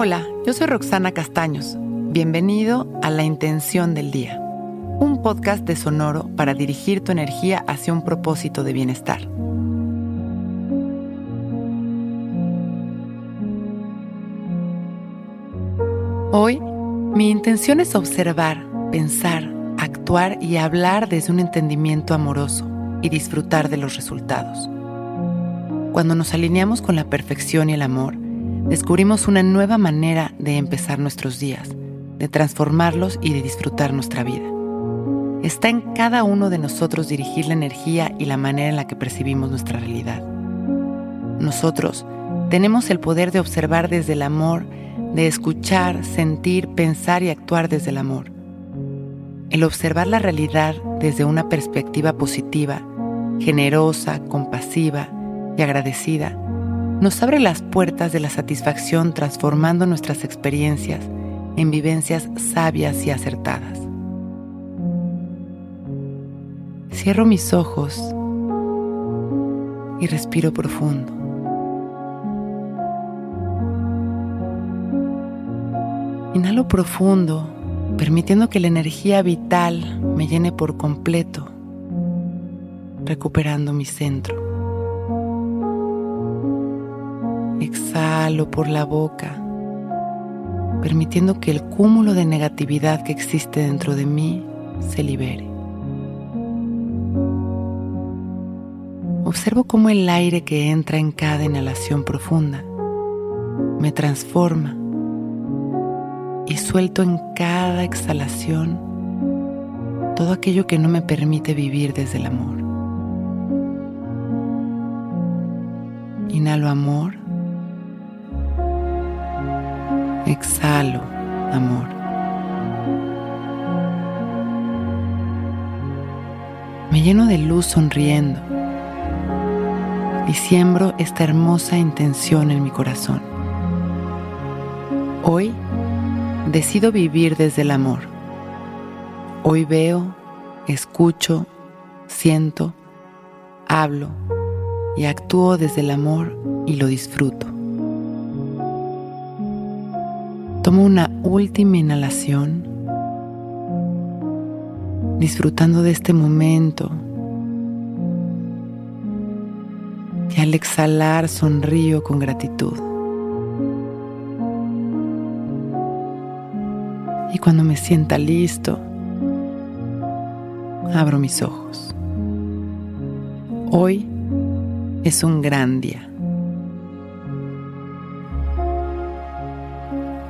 Hola, yo soy Roxana Castaños. Bienvenido a La Intención del Día, un podcast de Sonoro para dirigir tu energía hacia un propósito de bienestar. Hoy, mi intención es observar, pensar, actuar y hablar desde un entendimiento amoroso y disfrutar de los resultados. Cuando nos alineamos con la perfección y el amor, descubrimos una nueva manera de empezar nuestros días, de transformarlos y de disfrutar nuestra vida. Está en cada uno de nosotros dirigir la energía y la manera en la que percibimos nuestra realidad. Nosotros tenemos el poder de observar desde el amor, de escuchar, sentir, pensar y actuar desde el amor. El observar la realidad desde una perspectiva positiva, generosa, compasiva y agradecida nos abre las puertas de la satisfacción transformando nuestras experiencias en vivencias sabias y acertadas. Cierro mis ojos y respiro profundo. Inhalo profundo, permitiendo que la energía vital me llene por completo, recuperando mi centro. Exhalo por la boca, permitiendo que el cúmulo de negatividad que existe dentro de mí se libere. Observo cómo el aire que entra en cada inhalación profunda me transforma y suelto en cada exhalación todo aquello que no me permite vivir desde el amor. Inhalo amor Exhalo, amor. Me lleno de luz sonriendo y siembro esta hermosa intención en mi corazón. Hoy decido vivir desde el amor. Hoy veo, escucho, siento, hablo y actúo desde el amor y lo disfruto. Tomo una última inhalación, disfrutando de este momento. Y al exhalar sonrío con gratitud. Y cuando me sienta listo, abro mis ojos. Hoy es un gran día.